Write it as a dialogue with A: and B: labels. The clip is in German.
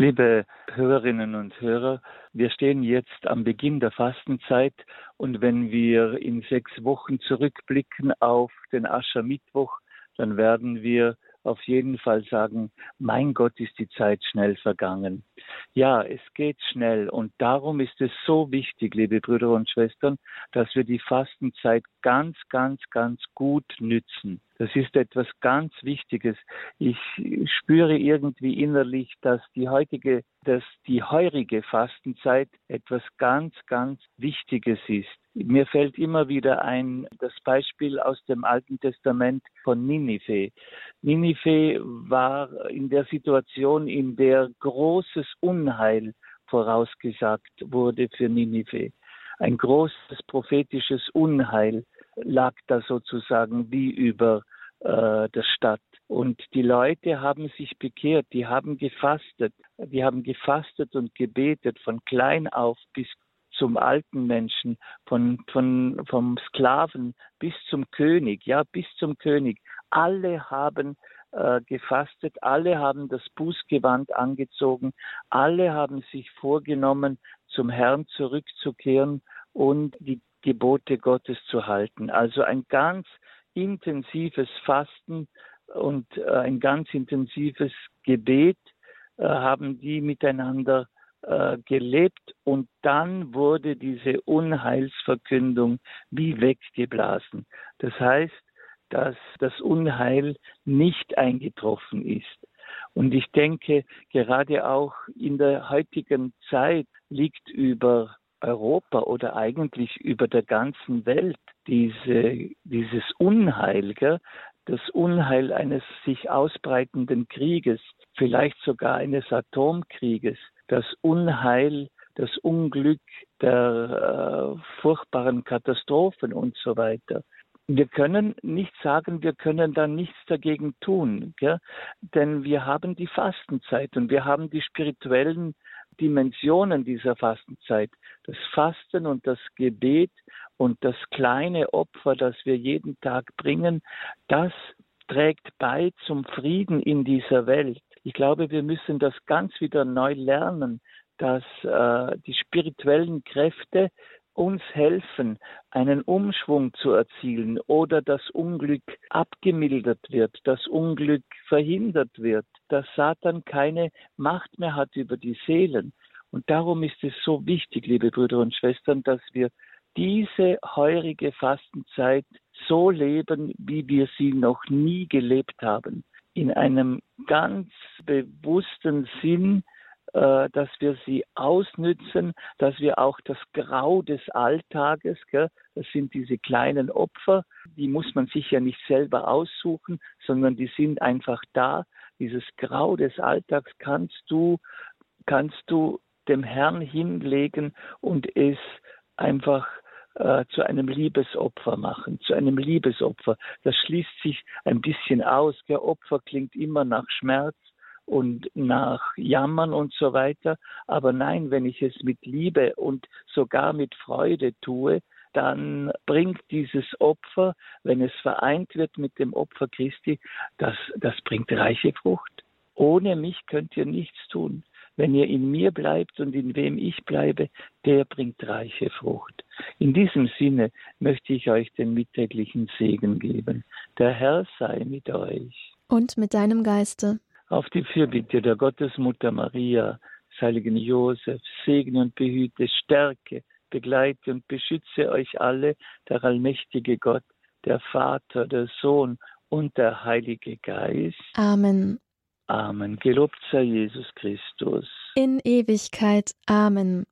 A: Liebe Hörerinnen und Hörer, wir stehen jetzt am Beginn der Fastenzeit und wenn wir in sechs Wochen zurückblicken auf den Aschermittwoch, dann werden wir auf jeden Fall sagen, mein Gott ist die Zeit schnell vergangen. Ja, es geht schnell und darum ist es so wichtig, liebe Brüder und Schwestern, dass wir die Fastenzeit ganz, ganz, ganz gut nützen. Das ist etwas ganz Wichtiges. Ich spüre irgendwie innerlich, dass die heutige, dass die heurige Fastenzeit etwas ganz, ganz Wichtiges ist. Mir fällt immer wieder ein das Beispiel aus dem Alten Testament von Ninive. Ninive war in der Situation, in der großes Unheil vorausgesagt wurde für Ninive. Ein großes prophetisches Unheil lag da sozusagen wie über äh, der Stadt. Und die Leute haben sich bekehrt, die haben gefastet, die haben gefastet und gebetet von klein auf bis zum alten Menschen, von, von, vom Sklaven bis zum König, ja, bis zum König. Alle haben äh, gefastet, alle haben das Bußgewand angezogen, alle haben sich vorgenommen, zum Herrn zurückzukehren und die Gebote Gottes zu halten. Also ein ganz intensives Fasten und äh, ein ganz intensives Gebet äh, haben die miteinander äh, gelebt und dann wurde diese Unheilsverkündung wie weggeblasen. Das heißt, dass das Unheil nicht eingetroffen ist. Und ich denke, gerade auch in der heutigen Zeit liegt über Europa oder eigentlich über der ganzen Welt diese, dieses Unheil, gell? das Unheil eines sich ausbreitenden Krieges, vielleicht sogar eines Atomkrieges, das Unheil, das Unglück der äh, furchtbaren Katastrophen und so weiter. Wir können nicht sagen, wir können da nichts dagegen tun, gell? denn wir haben die Fastenzeit und wir haben die spirituellen Dimensionen dieser Fastenzeit. Das Fasten und das Gebet und das kleine Opfer, das wir jeden Tag bringen, das trägt bei zum Frieden in dieser Welt. Ich glaube, wir müssen das ganz wieder neu lernen, dass äh, die spirituellen Kräfte uns helfen, einen Umschwung zu erzielen oder das Unglück abgemildert wird, das Unglück verhindert wird, dass Satan keine Macht mehr hat über die Seelen. Und darum ist es so wichtig, liebe Brüder und Schwestern, dass wir diese heurige Fastenzeit so leben, wie wir sie noch nie gelebt haben. In einem ganz bewussten Sinn, dass wir sie ausnützen, dass wir auch das Grau des Alltages, gell, das sind diese kleinen Opfer, die muss man sich ja nicht selber aussuchen, sondern die sind einfach da. Dieses Grau des Alltags kannst du, kannst du dem Herrn hinlegen und es einfach äh, zu einem Liebesopfer machen, zu einem Liebesopfer. Das schließt sich ein bisschen aus. Der Opfer klingt immer nach Schmerz und nach Jammern und so weiter. Aber nein, wenn ich es mit Liebe und sogar mit Freude tue, dann bringt dieses Opfer, wenn es vereint wird mit dem Opfer Christi, das, das bringt reiche Frucht. Ohne mich könnt ihr nichts tun. Wenn ihr in mir bleibt und in wem ich bleibe, der bringt reiche Frucht. In diesem Sinne möchte ich euch den mittäglichen Segen geben. Der Herr sei mit euch.
B: Und mit deinem Geiste.
A: Auf die Fürbitte der Gottesmutter Maria, des heiligen Josef, segne und behüte, stärke, begleite und beschütze euch alle, der allmächtige Gott, der Vater, der Sohn und der Heilige Geist.
B: Amen.
A: Amen. Gelobt sei Jesus Christus.
B: In Ewigkeit. Amen.